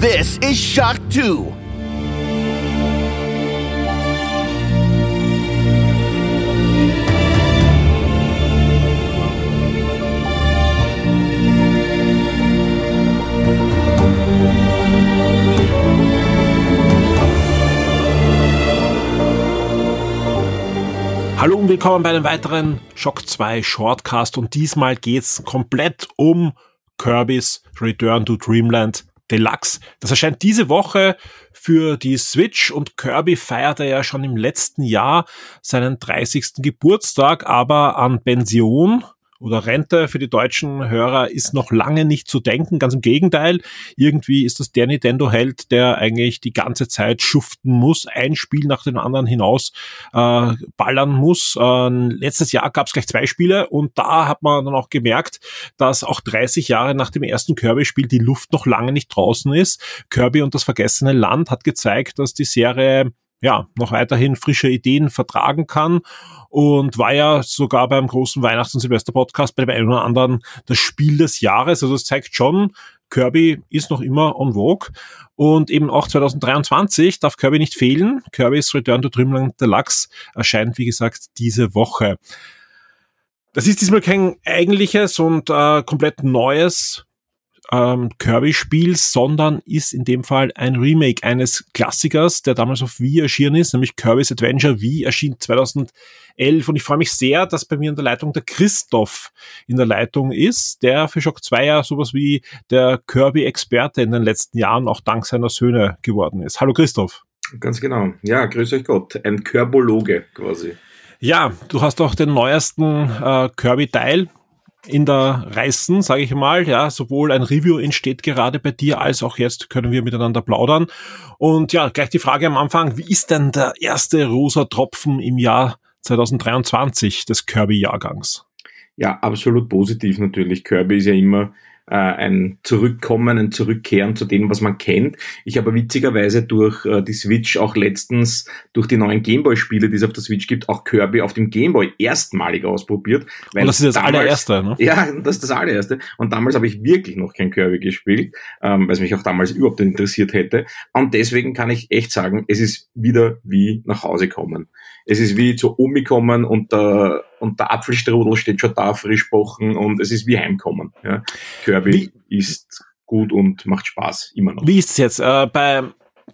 This is Shock 2. Hallo und willkommen bei einem weiteren Shock 2 Shortcast und diesmal geht's komplett um Kirby's Return to Dreamland Deluxe. Das erscheint diese Woche für die Switch und Kirby feierte ja schon im letzten Jahr seinen 30. Geburtstag, aber an Pension oder Rente für die deutschen Hörer ist noch lange nicht zu denken. Ganz im Gegenteil. Irgendwie ist das der Nintendo-Held, der eigentlich die ganze Zeit schuften muss, ein Spiel nach dem anderen hinaus äh, ballern muss. Äh, letztes Jahr gab es gleich zwei Spiele und da hat man dann auch gemerkt, dass auch 30 Jahre nach dem ersten Kirby-Spiel die Luft noch lange nicht draußen ist. Kirby und das vergessene Land hat gezeigt, dass die Serie ja, noch weiterhin frische Ideen vertragen kann und war ja sogar beim großen Weihnachts- und Silvester-Podcast bei dem einen oder anderen das Spiel des Jahres. Also das zeigt schon, Kirby ist noch immer on vogue und eben auch 2023 darf Kirby nicht fehlen. Kirby's Return to Dreamland Deluxe erscheint, wie gesagt, diese Woche. Das ist diesmal kein eigentliches und äh, komplett neues ähm, Kirby-Spiel, sondern ist in dem Fall ein Remake eines Klassikers, der damals auf Wii erschienen ist, nämlich Kirby's Adventure Wii erschien 2011 und ich freue mich sehr, dass bei mir in der Leitung der Christoph in der Leitung ist, der für Shock 2 ja sowas wie der Kirby-Experte in den letzten Jahren auch dank seiner Söhne geworden ist. Hallo Christoph. Ganz genau. Ja, grüß euch Gott. Ein Körbologe quasi. Ja, du hast auch den neuesten äh, Kirby-Teil in der Reißen, sage ich mal. Ja, sowohl ein Review entsteht gerade bei dir, als auch jetzt können wir miteinander plaudern. Und ja, gleich die Frage am Anfang, wie ist denn der erste rosa Tropfen im Jahr 2023 des Kirby-Jahrgangs? Ja, absolut positiv natürlich. Kirby ist ja immer äh, ein Zurückkommen, ein Zurückkehren zu dem, was man kennt. Ich habe witzigerweise durch äh, die Switch auch letztens durch die neuen Gameboy-Spiele, die es auf der Switch gibt, auch Kirby auf dem Gameboy erstmalig ausprobiert. Weil Und das ist das damals, allererste, ne? Ja, das ist das allererste. Und damals habe ich wirklich noch kein Kirby gespielt, ähm, weil es mich auch damals überhaupt nicht interessiert hätte. Und deswegen kann ich echt sagen, es ist wieder wie nach Hause kommen. Es ist wie zu Omi kommen und der, und der Apfelstrudel steht schon da frisch bochen und es ist wie heimkommen. Ja. Kirby wie, ist gut und macht Spaß, immer noch. Wie ist es jetzt? Äh, bei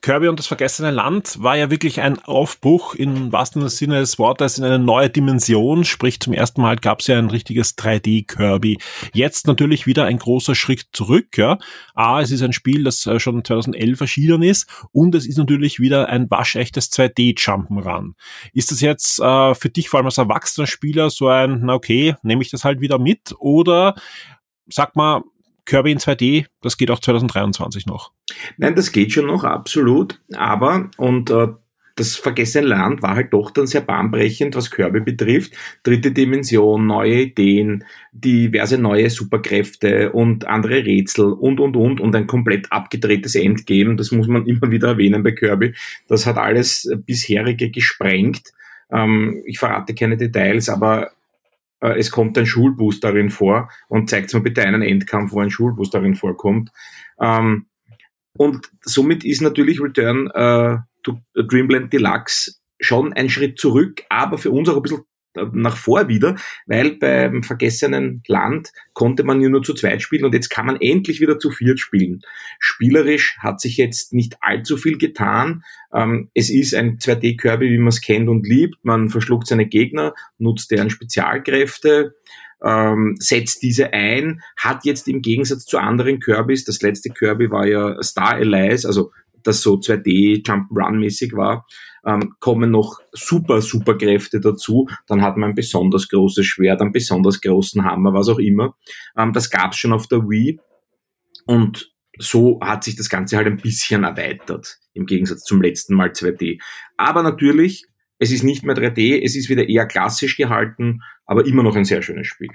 Kirby und das vergessene Land war ja wirklich ein Aufbruch im wahrsten Sinne des Wortes in eine neue Dimension. Sprich, zum ersten Mal gab es ja ein richtiges 3D-Kirby. Jetzt natürlich wieder ein großer Schritt zurück. Ja. A, es ist ein Spiel, das äh, schon 2011 erschienen ist und es ist natürlich wieder ein waschechtes 2D-Jump'n'Run. Ist das jetzt äh, für dich vor allem als erwachsener Spieler so ein, na okay, nehme ich das halt wieder mit oder sag mal, Kirby in 2D, das geht auch 2023 noch. Nein, das geht schon noch, absolut. Aber, und äh, das vergessene Land war halt doch dann sehr bahnbrechend, was Kirby betrifft. Dritte Dimension, neue Ideen, diverse neue Superkräfte und andere Rätsel und, und, und und ein komplett abgedrehtes Endgame. Das muss man immer wieder erwähnen bei Kirby. Das hat alles bisherige gesprengt. Ähm, ich verrate keine Details, aber äh, es kommt ein Schulbus darin vor und zeigt mir bitte einen Endkampf, wo ein Schulbus darin vorkommt. Ähm, und somit ist natürlich Return äh, to Dreamland Deluxe schon ein Schritt zurück, aber für uns auch ein bisschen nach vor wieder, weil beim vergessenen Land konnte man ja nur zu zweit spielen und jetzt kann man endlich wieder zu viert spielen. Spielerisch hat sich jetzt nicht allzu viel getan. Ähm, es ist ein 2D-Kirby, wie man es kennt und liebt. Man verschluckt seine Gegner, nutzt deren Spezialkräfte, ähm, setzt diese ein, hat jetzt im Gegensatz zu anderen Kirbys, das letzte Kirby war ja Star Allies, also das so 2D Jump Run mäßig war, ähm, kommen noch super, super Kräfte dazu. Dann hat man ein besonders großes Schwert, einen besonders großen Hammer, was auch immer. Ähm, das gab's schon auf der Wii. Und so hat sich das Ganze halt ein bisschen erweitert, im Gegensatz zum letzten Mal 2D. Aber natürlich, es ist nicht mehr 3D, es ist wieder eher klassisch gehalten, aber immer noch ein sehr schönes Spiel.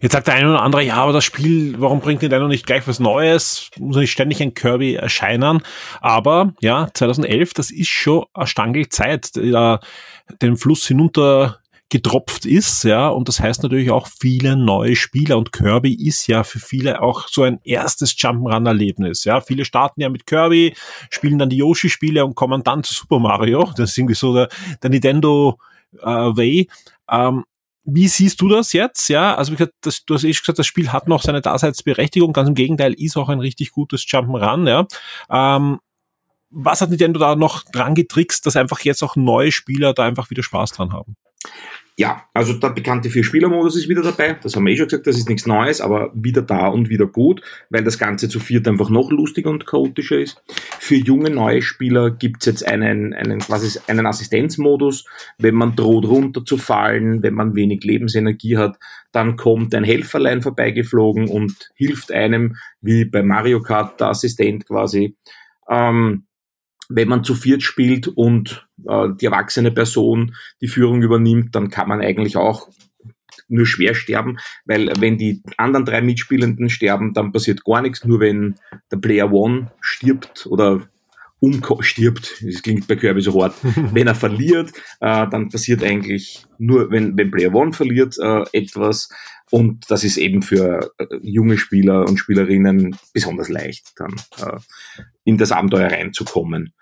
Jetzt sagt der eine oder andere, ja, aber das Spiel, warum bringt Nintendo nicht gleich was Neues? Muss nicht ständig ein Kirby erscheinen? Aber ja, 2011, das ist schon eine Stangelzeit, den Fluss hinunter getropft ist, ja, und das heißt natürlich auch viele neue Spieler und Kirby ist ja für viele auch so ein erstes Jump'n'Run-Erlebnis, ja. Viele starten ja mit Kirby, spielen dann die Yoshi-Spiele und kommen dann zu Super Mario. Das ist irgendwie so der, der Nintendo äh, Way. Ähm, wie siehst du das jetzt? Ja, also wie gesagt, das, du hast eh gesagt, das Spiel hat noch seine Daseinsberechtigung. Ganz im Gegenteil, ist auch ein richtig gutes Jump'n'Run. Ja, ähm, was hat Nintendo da noch dran getrickst, dass einfach jetzt auch neue Spieler da einfach wieder Spaß dran haben? Ja, also der bekannte Vier-Spieler-Modus ist wieder dabei. Das haben wir eh schon gesagt, das ist nichts Neues, aber wieder da und wieder gut, weil das Ganze zu viert einfach noch lustiger und chaotischer ist. Für junge neue Spieler gibt's jetzt einen, einen, quasi einen Assistenzmodus. Wenn man droht runterzufallen, wenn man wenig Lebensenergie hat, dann kommt ein Helferlein vorbeigeflogen und hilft einem, wie bei Mario Kart, der Assistent quasi. Ähm, wenn man zu viert spielt und äh, die erwachsene Person die Führung übernimmt, dann kann man eigentlich auch nur schwer sterben, weil wenn die anderen drei Mitspielenden sterben, dann passiert gar nichts. Nur wenn der Player One stirbt oder umstirbt, das klingt bei Kirby so hart, wenn er verliert, äh, dann passiert eigentlich nur, wenn, wenn Player One verliert, äh, etwas. Und das ist eben für äh, junge Spieler und Spielerinnen besonders leicht, dann äh, in das Abenteuer reinzukommen.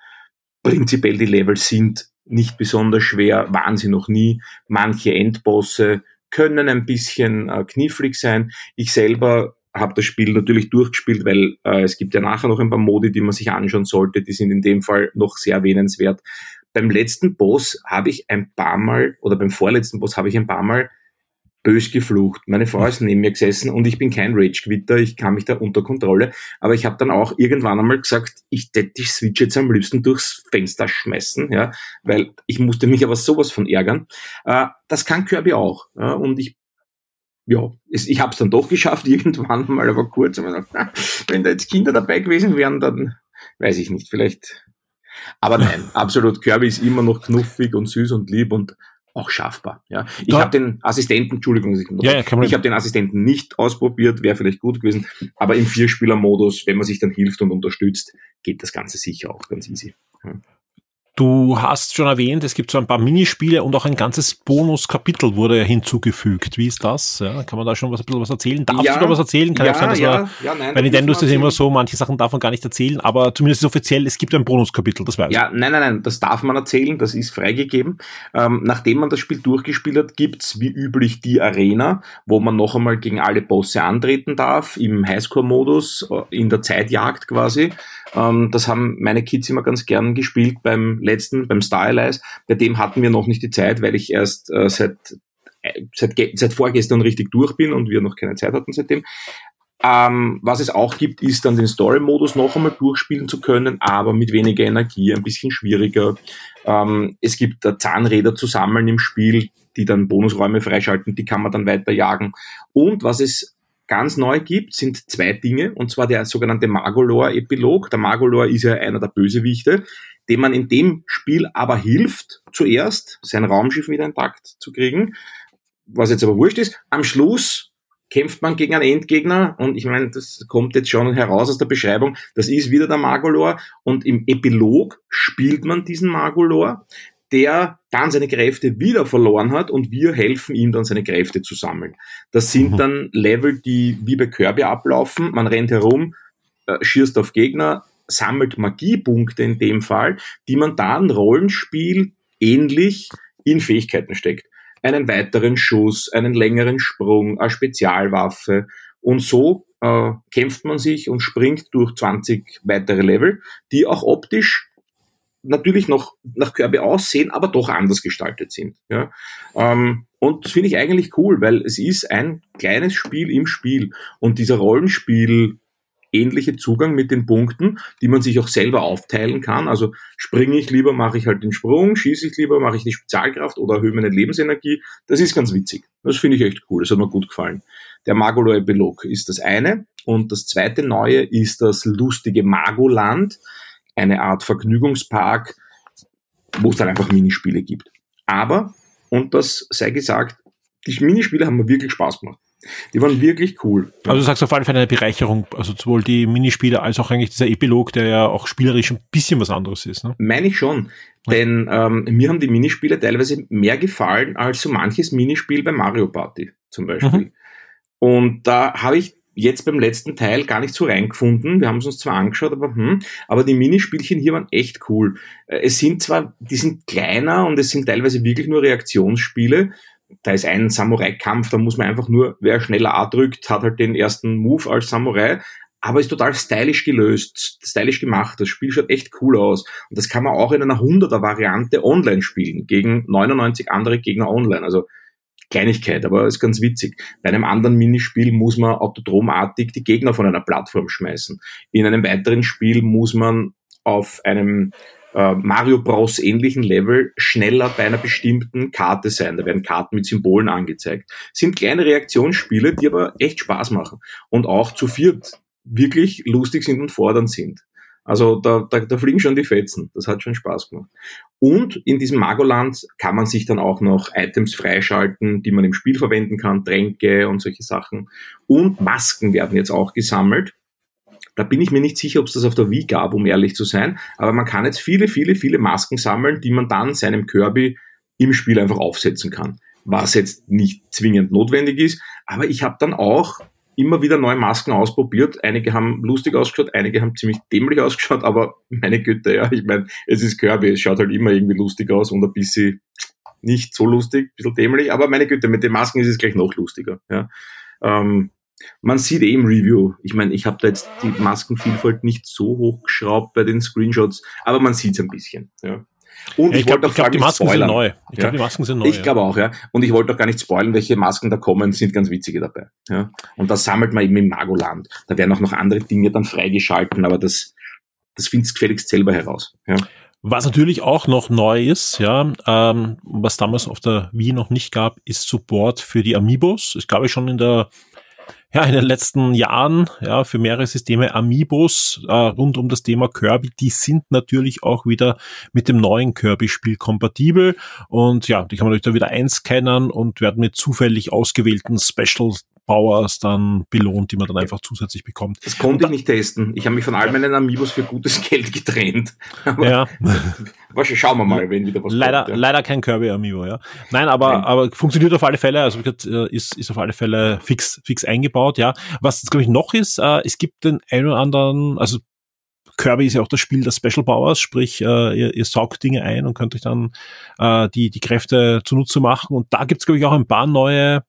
Prinzipiell die Levels sind nicht besonders schwer, waren sie noch nie. Manche Endbosse können ein bisschen äh, knifflig sein. Ich selber habe das Spiel natürlich durchgespielt, weil äh, es gibt ja nachher noch ein paar Modi, die man sich anschauen sollte. Die sind in dem Fall noch sehr erwähnenswert. Beim letzten Boss habe ich ein paar Mal, oder beim vorletzten Boss habe ich ein paar Mal bös geflucht. Meine Frau ist neben mir gesessen und ich bin kein Rage-Quitter, ich kann mich da unter Kontrolle. Aber ich habe dann auch irgendwann einmal gesagt, ich hätte die Switch jetzt am liebsten durchs Fenster schmeißen, ja, weil ich musste mich aber sowas von ärgern. Äh, das kann Kirby auch. Ja, und ich ja, es, ich habe es dann doch geschafft, irgendwann mal, aber kurz. Aber wenn da jetzt Kinder dabei gewesen wären, dann weiß ich nicht, vielleicht. Aber nein, absolut, Kirby ist immer noch knuffig und süß und lieb und auch schaffbar. Ja. Ich habe den Assistenten, Entschuldigung, ich, ja, ja, ich habe den Assistenten nicht ausprobiert, wäre vielleicht gut gewesen, aber im Vierspieler-Modus, wenn man sich dann hilft und unterstützt, geht das Ganze sicher auch ganz easy. Du hast schon erwähnt, es gibt so ein paar Minispiele und auch ein ganzes Bonuskapitel wurde hinzugefügt. Wie ist das? Ja, kann man da schon was, ein bisschen was erzählen? Darf ja, du da was erzählen? Kann ja, sein, dass ja, man, ja, nein, bei Nintendo ist es immer so, manche Sachen darf man gar nicht erzählen, aber zumindest ist offiziell, es gibt ein Bonuskapitel, das weiß Ja, nein, nein, nein, das darf man erzählen, das ist freigegeben. Ähm, nachdem man das Spiel durchgespielt hat, gibt's wie üblich die Arena, wo man noch einmal gegen alle Bosse antreten darf, im Highscore-Modus, äh, in der Zeitjagd quasi. Ähm, das haben meine Kids immer ganz gern gespielt beim letzten, beim Stylize. Bei dem hatten wir noch nicht die Zeit, weil ich erst äh, seit, äh, seit, seit vorgestern richtig durch bin und wir noch keine Zeit hatten seitdem. Ähm, was es auch gibt, ist dann den Story-Modus noch einmal durchspielen zu können, aber mit weniger Energie, ein bisschen schwieriger. Ähm, es gibt äh, Zahnräder zu sammeln im Spiel, die dann Bonusräume freischalten, die kann man dann weiter jagen. Und was es ganz neu gibt, sind zwei Dinge, und zwar der sogenannte Magolor-Epilog. Der Magolor ist ja einer der Bösewichte, dem man in dem Spiel aber hilft, zuerst sein Raumschiff wieder intakt zu kriegen, was jetzt aber wurscht ist. Am Schluss kämpft man gegen einen Endgegner und ich meine, das kommt jetzt schon heraus aus der Beschreibung, das ist wieder der Magolor und im Epilog spielt man diesen Magolor, der dann seine Kräfte wieder verloren hat und wir helfen ihm dann seine Kräfte zu sammeln. Das sind mhm. dann Level, die wie bei Kirby ablaufen. Man rennt herum, äh, schießt auf Gegner, sammelt Magiepunkte in dem Fall, die man dann Rollenspiel ähnlich in Fähigkeiten steckt. Einen weiteren Schuss, einen längeren Sprung, eine Spezialwaffe und so äh, kämpft man sich und springt durch 20 weitere Level, die auch optisch natürlich noch nach Kirby aussehen, aber doch anders gestaltet sind. Ja? Ähm, und das finde ich eigentlich cool, weil es ist ein kleines Spiel im Spiel und dieser Rollenspiel ähnliche Zugang mit den Punkten, die man sich auch selber aufteilen kann. Also springe ich lieber, mache ich halt den Sprung, schieße ich lieber, mache ich die Spezialkraft oder erhöhe meine Lebensenergie. Das ist ganz witzig. Das finde ich echt cool. Das hat mir gut gefallen. Der Magolor Epilog ist das eine. Und das zweite neue ist das lustige Magoland eine Art Vergnügungspark, wo es dann einfach Minispiele gibt. Aber, und das sei gesagt, die Minispiele haben mir wirklich Spaß gemacht. Die waren wirklich cool. Also du sagst auf jeden Fall eine Bereicherung, also sowohl die Minispiele als auch eigentlich dieser Epilog, der ja auch spielerisch ein bisschen was anderes ist. Ne? Meine ich schon. Denn ähm, mir haben die Minispiele teilweise mehr gefallen als so manches Minispiel bei Mario Party zum Beispiel. Mhm. Und da habe ich jetzt beim letzten Teil gar nicht so reingefunden. Wir haben es uns zwar angeschaut, aber hm, aber die Minispielchen hier waren echt cool. Äh, es sind zwar, die sind kleiner und es sind teilweise wirklich nur Reaktionsspiele. Da ist ein Samurai-Kampf, da muss man einfach nur, wer schneller A drückt, hat halt den ersten Move als Samurai. Aber ist total stylisch gelöst, stylisch gemacht. Das Spiel schaut echt cool aus. Und das kann man auch in einer 100er Variante online spielen, gegen 99 andere Gegner online. Also Kleinigkeit, aber ist ganz witzig. Bei einem anderen Minispiel muss man autodromartig die Gegner von einer Plattform schmeißen. In einem weiteren Spiel muss man auf einem äh, Mario Bros ähnlichen Level schneller bei einer bestimmten Karte sein. Da werden Karten mit Symbolen angezeigt. Sind kleine Reaktionsspiele, die aber echt Spaß machen und auch zu viert wirklich lustig sind und fordernd sind. Also da, da, da fliegen schon die Fetzen. Das hat schon Spaß gemacht. Und in diesem Magoland kann man sich dann auch noch Items freischalten, die man im Spiel verwenden kann, Tränke und solche Sachen. Und Masken werden jetzt auch gesammelt. Da bin ich mir nicht sicher, ob es das auf der Wii gab, um ehrlich zu sein. Aber man kann jetzt viele, viele, viele Masken sammeln, die man dann seinem Kirby im Spiel einfach aufsetzen kann. Was jetzt nicht zwingend notwendig ist. Aber ich habe dann auch immer wieder neue Masken ausprobiert. Einige haben lustig ausgeschaut, einige haben ziemlich dämlich ausgeschaut, aber meine Güte, ja, ich meine, es ist Kirby, es schaut halt immer irgendwie lustig aus und ein bisschen nicht so lustig, ein bisschen dämlich, aber meine Güte, mit den Masken ist es gleich noch lustiger. Ja. Ähm, man sieht eh im Review, ich meine, ich habe da jetzt die Maskenvielfalt nicht so hochgeschraubt bei den Screenshots, aber man sieht es ein bisschen. Ja. Und ja, ich, ich glaube, glaub, die Masken spoilern. sind neu. Ich ja. glaube, die Masken sind neu. Ich glaube auch, ja. Und ich wollte auch gar nicht spoilern, welche Masken da kommen, sind ganz witzige dabei. Ja. Und das sammelt man eben im Magoland. Da werden auch noch andere Dinge dann freigeschalten, aber das, das findest gefälligst selber heraus. Ja. Was natürlich auch noch neu ist, ja, ähm, was damals auf der Wii noch nicht gab, ist Support für die Amiibos. Ich glaube schon in der ja, in den letzten Jahren, ja, für mehrere Systeme Amiibos äh, rund um das Thema Kirby, die sind natürlich auch wieder mit dem neuen Kirby-Spiel kompatibel. Und ja, die kann man natürlich da wieder einscannen und werden mit zufällig ausgewählten Special Powers dann belohnt, die man dann einfach zusätzlich bekommt. Das konnte ich nicht testen. Ich habe mich von all meinen Amiibos für gutes Geld getrennt. Aber ja. Wahrscheinlich schauen wir mal, wenn wieder was leider, kommt. Ja. Leider kein Kirby Amiibo, ja. Nein, aber, Nein. aber funktioniert auf alle Fälle, also äh, ist, ist auf alle Fälle fix, fix eingebaut, ja. Was glaube ich noch ist, äh, es gibt den einen oder anderen, also Kirby ist ja auch das Spiel der Special Powers, sprich, äh, ihr, ihr saugt Dinge ein und könnt euch dann äh, die, die Kräfte zunutze machen. Und da gibt's glaube ich, auch ein paar neue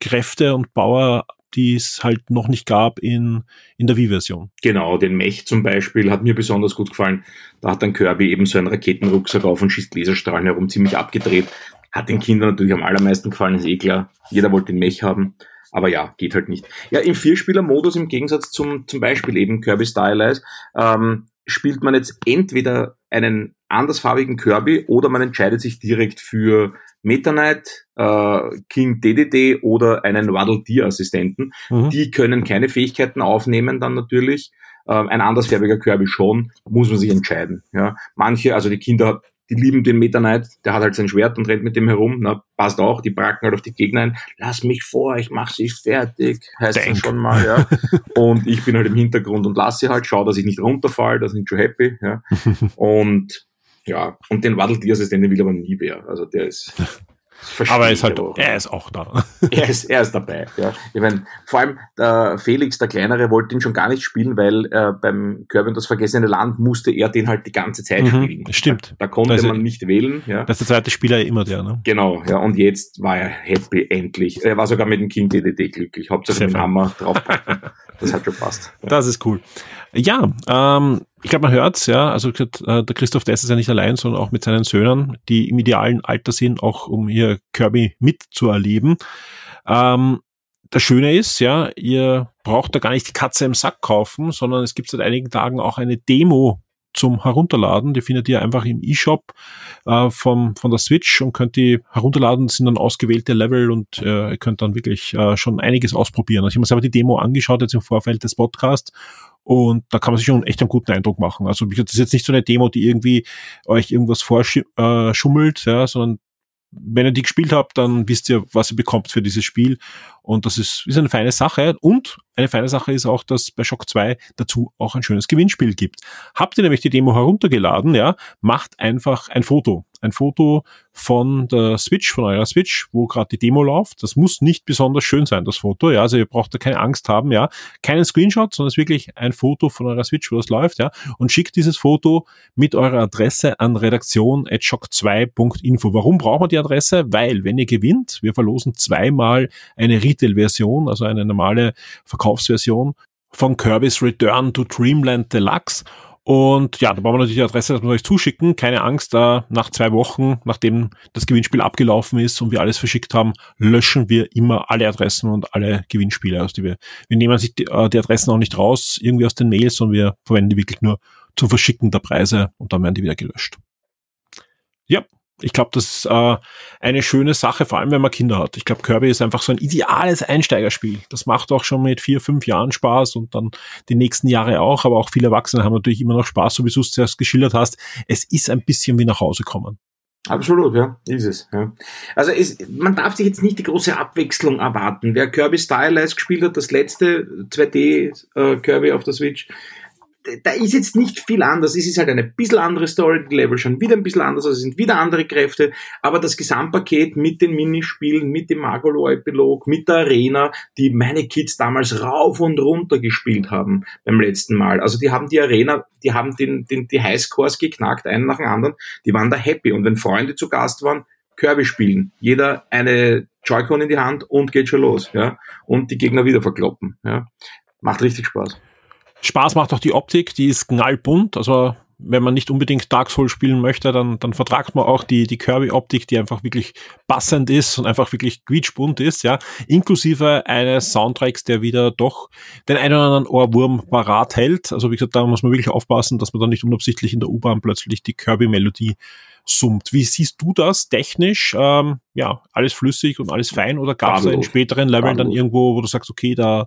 Kräfte und Bauer, die es halt noch nicht gab in, in der Wii-Version. Genau, den Mech zum Beispiel hat mir besonders gut gefallen. Da hat dann Kirby eben so einen Raketenrucksack auf und schießt Laserstrahlen herum, ziemlich abgedreht. Hat den Kindern natürlich am allermeisten gefallen, ist eh klar. Jeder wollte den Mech haben. Aber ja, geht halt nicht. Ja, im Vierspieler-Modus im Gegensatz zum, zum Beispiel eben Kirby Stylize, ähm, spielt man jetzt entweder einen andersfarbigen Kirby oder man entscheidet sich direkt für Meta Knight, äh, King DDD oder einen Waddle Deer Assistenten. Mhm. Die können keine Fähigkeiten aufnehmen dann natürlich. Ähm, ein andersfarbiger Kirby schon, muss man sich entscheiden. Ja. Manche, also die Kinder, die lieben den Meta Knight, der hat halt sein Schwert und rennt mit dem herum, na, passt auch, die bracken halt auf die Gegner ein, lass mich vor, ich mach sie fertig, heißt Denk. schon mal, ja. und ich bin halt im Hintergrund und lasse sie halt, schau, dass ich nicht runterfall, da sind schon happy, ja. und ja, und den Waddle Deer Assistenten will aber nie wer. Also der ist. aber er ist halt, auch, er ist auch da. Er ist, er ist dabei, ja. Ich meine, vor allem der Felix, der Kleinere, wollte ihn schon gar nicht spielen, weil äh, beim Kirby und das vergessene Land musste er den halt die ganze Zeit mhm, spielen. Stimmt. Da, da konnte da man nicht wählen, ja. Das ist der zweite Spieler immer der, ne? Genau, ja. Und jetzt war er happy, endlich. Er war sogar mit dem Kind DDD glücklich. Hauptsache mit dem Hammer draufpacken. das hat schon passt. Ja. Das ist cool. Ja, ähm, ich glaube, man hört's, ja. Also äh, der Christoph Dess ist ja nicht allein, sondern auch mit seinen Söhnen, die im idealen Alter sind, auch um hier Kirby mitzuerleben. Ähm, das Schöne ist, ja, ihr braucht da gar nicht die Katze im Sack kaufen, sondern es gibt seit einigen Tagen auch eine Demo zum Herunterladen. Die findet ihr einfach im E-Shop äh, von der Switch und könnt die herunterladen. Sind dann ausgewählte Level und äh, ihr könnt dann wirklich äh, schon einiges ausprobieren. Also ich habe mir selber die Demo angeschaut jetzt im Vorfeld des Podcasts und da kann man sich schon echt einen guten Eindruck machen. Also das ist jetzt nicht so eine Demo, die irgendwie euch irgendwas vorschummelt, äh, ja, sondern wenn ihr die gespielt habt, dann wisst ihr, was ihr bekommt für dieses Spiel. Und das ist, ist eine feine Sache. Und eine feine Sache ist auch, dass bei Shock 2 dazu auch ein schönes Gewinnspiel gibt. Habt ihr nämlich die Demo heruntergeladen, ja, macht einfach ein Foto. Ein Foto von der Switch, von eurer Switch, wo gerade die Demo läuft. Das muss nicht besonders schön sein, das Foto, ja. Also ihr braucht da keine Angst haben, ja. Keinen Screenshot, sondern es ist wirklich ein Foto von eurer Switch, wo das läuft, ja. Und schickt dieses Foto mit eurer Adresse an redaktion.shock2.info. Warum braucht man die Adresse? Weil, wenn ihr gewinnt, wir verlosen zweimal eine Retail-Version, also eine normale Verkaufsversion von Kirby's Return to Dreamland Deluxe. Und ja, da brauchen wir natürlich die Adresse, dass wir euch zuschicken. Keine Angst, da nach zwei Wochen, nachdem das Gewinnspiel abgelaufen ist und wir alles verschickt haben, löschen wir immer alle Adressen und alle Gewinnspiele, aus die wir, wir nehmen sich die, äh, die Adressen auch nicht raus, irgendwie aus den Mails, sondern wir verwenden die wirklich nur zum Verschicken der Preise und dann werden die wieder gelöscht. Ja, ich glaube, das ist äh, eine schöne Sache, vor allem wenn man Kinder hat. Ich glaube, Kirby ist einfach so ein ideales Einsteigerspiel. Das macht auch schon mit vier, fünf Jahren Spaß und dann die nächsten Jahre auch. Aber auch viele Erwachsene haben natürlich immer noch Spaß, so wie du es zuerst geschildert hast. Es ist ein bisschen wie nach Hause kommen. Absolut, ja, ist es. Ja. Also es, man darf sich jetzt nicht die große Abwechslung erwarten. Wer Kirby Stylized gespielt hat, das letzte 2D äh, Kirby auf der Switch, da ist jetzt nicht viel anders. Es ist halt eine bisschen andere Story, die Level schon wieder ein bisschen anders, also es sind wieder andere Kräfte, aber das Gesamtpaket mit den Minispielen, mit dem Magolo-Epilog, mit der Arena, die meine Kids damals rauf und runter gespielt haben beim letzten Mal. Also die haben die Arena, die haben den, den, die Highscores geknackt, einen nach dem anderen, die waren da happy. Und wenn Freunde zu Gast waren, Kirby spielen. Jeder eine Joy-Con in die Hand und geht schon los, ja. Und die Gegner wieder verkloppen, ja. Macht richtig Spaß. Spaß macht auch die Optik, die ist knallbunt. Also wenn man nicht unbedingt Dark Souls spielen möchte, dann, dann vertragt man auch die, die Kirby-Optik, die einfach wirklich passend ist und einfach wirklich quietschbunt ist, ja. Inklusive eines Soundtracks, der wieder doch den einen oder anderen Ohrwurm parat hält. Also wie gesagt, da muss man wirklich aufpassen, dass man dann nicht unabsichtlich in der U-Bahn plötzlich die Kirby-Melodie summt. Wie siehst du das technisch? Ähm, ja, alles flüssig und alles fein oder gab es in späteren Leveln dann irgendwo, wo du sagst, okay, da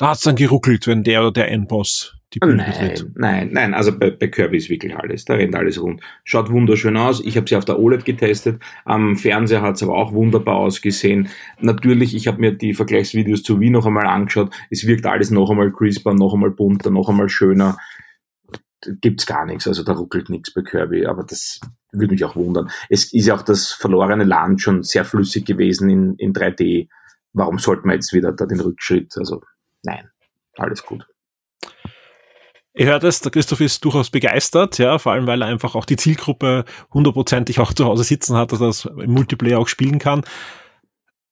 da hat's dann geruckelt, wenn der oder der Endboss die Bühne nein, betritt. Nein, nein, also bei, bei Kirby ist wirklich alles. Da rennt alles rund. Schaut wunderschön aus. Ich habe sie auf der OLED getestet. Am Fernseher hat's aber auch wunderbar ausgesehen. Natürlich, ich habe mir die Vergleichsvideos zu Wii noch einmal angeschaut. Es wirkt alles noch einmal crisper, noch einmal bunter, noch einmal schöner. Gibt's gar nichts, also da ruckelt nichts bei Kirby, aber das würde mich auch wundern. Es ist ja auch das verlorene Land schon sehr flüssig gewesen in, in 3D. Warum sollte man jetzt wieder da den Rückschritt? Also nein, alles gut. Ihr hört es, der Christoph ist durchaus begeistert, ja, vor allem weil er einfach auch die Zielgruppe hundertprozentig auch zu Hause sitzen hat, dass er das im Multiplayer auch spielen kann.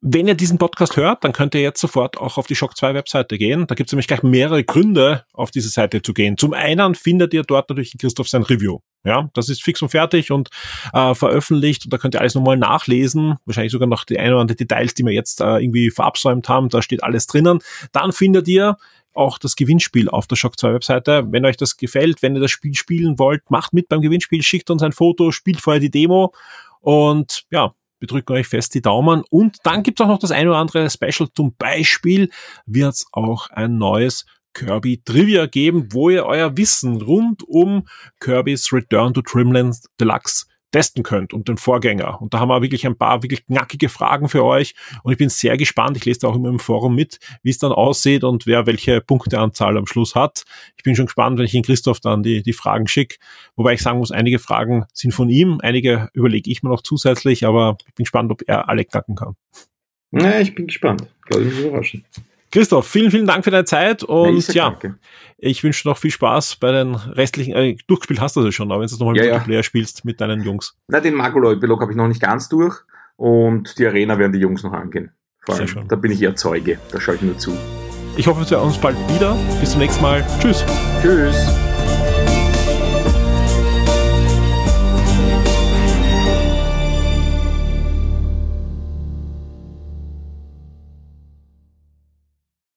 Wenn ihr diesen Podcast hört, dann könnt ihr jetzt sofort auch auf die Shock 2 Webseite gehen. Da gibt es nämlich gleich mehrere Gründe, auf diese Seite zu gehen. Zum einen findet ihr dort natürlich Christoph sein Review. Ja, das ist fix und fertig und äh, veröffentlicht und da könnt ihr alles nochmal nachlesen. Wahrscheinlich sogar noch die ein oder andere Details, die wir jetzt äh, irgendwie verabsäumt haben. Da steht alles drinnen. Dann findet ihr auch das Gewinnspiel auf der Shock 2 Webseite. Wenn euch das gefällt, wenn ihr das Spiel spielen wollt, macht mit beim Gewinnspiel, schickt uns ein Foto, spielt vorher die Demo und ja, wir drücken euch fest die Daumen. Und dann gibt es auch noch das ein oder andere Special. Zum Beispiel wird es auch ein neues Kirby Trivia geben, wo ihr euer Wissen rund um Kirby's Return to Dreamland Deluxe testen könnt und den Vorgänger. Und da haben wir wirklich ein paar wirklich knackige Fragen für euch. Und ich bin sehr gespannt. Ich lese da auch immer im Forum mit, wie es dann aussieht und wer welche Punkteanzahl am Schluss hat. Ich bin schon gespannt, wenn ich ihn Christoph dann die, die Fragen schicke. Wobei ich sagen muss, einige Fragen sind von ihm, einige überlege ich mir noch zusätzlich, aber ich bin gespannt, ob er alle knacken kann. Ja, ich bin gespannt. Lass mich überraschen. Christoph, vielen, vielen Dank für deine Zeit und ja, ja ich wünsche noch viel Spaß bei den restlichen, äh, durchgespielt hast du das schon, aber wenn du es nochmal ja, Multiplayer ja. spielst mit deinen Jungs. Na, den Magolo-Epilog habe ich noch nicht ganz durch und die Arena werden die Jungs noch angehen. Vor allem, Sehr schön. da bin ich eher Zeuge, da schaue ich nur zu. Ich hoffe, wir sehen uns bald wieder. Bis zum nächsten Mal. Tschüss. Tschüss.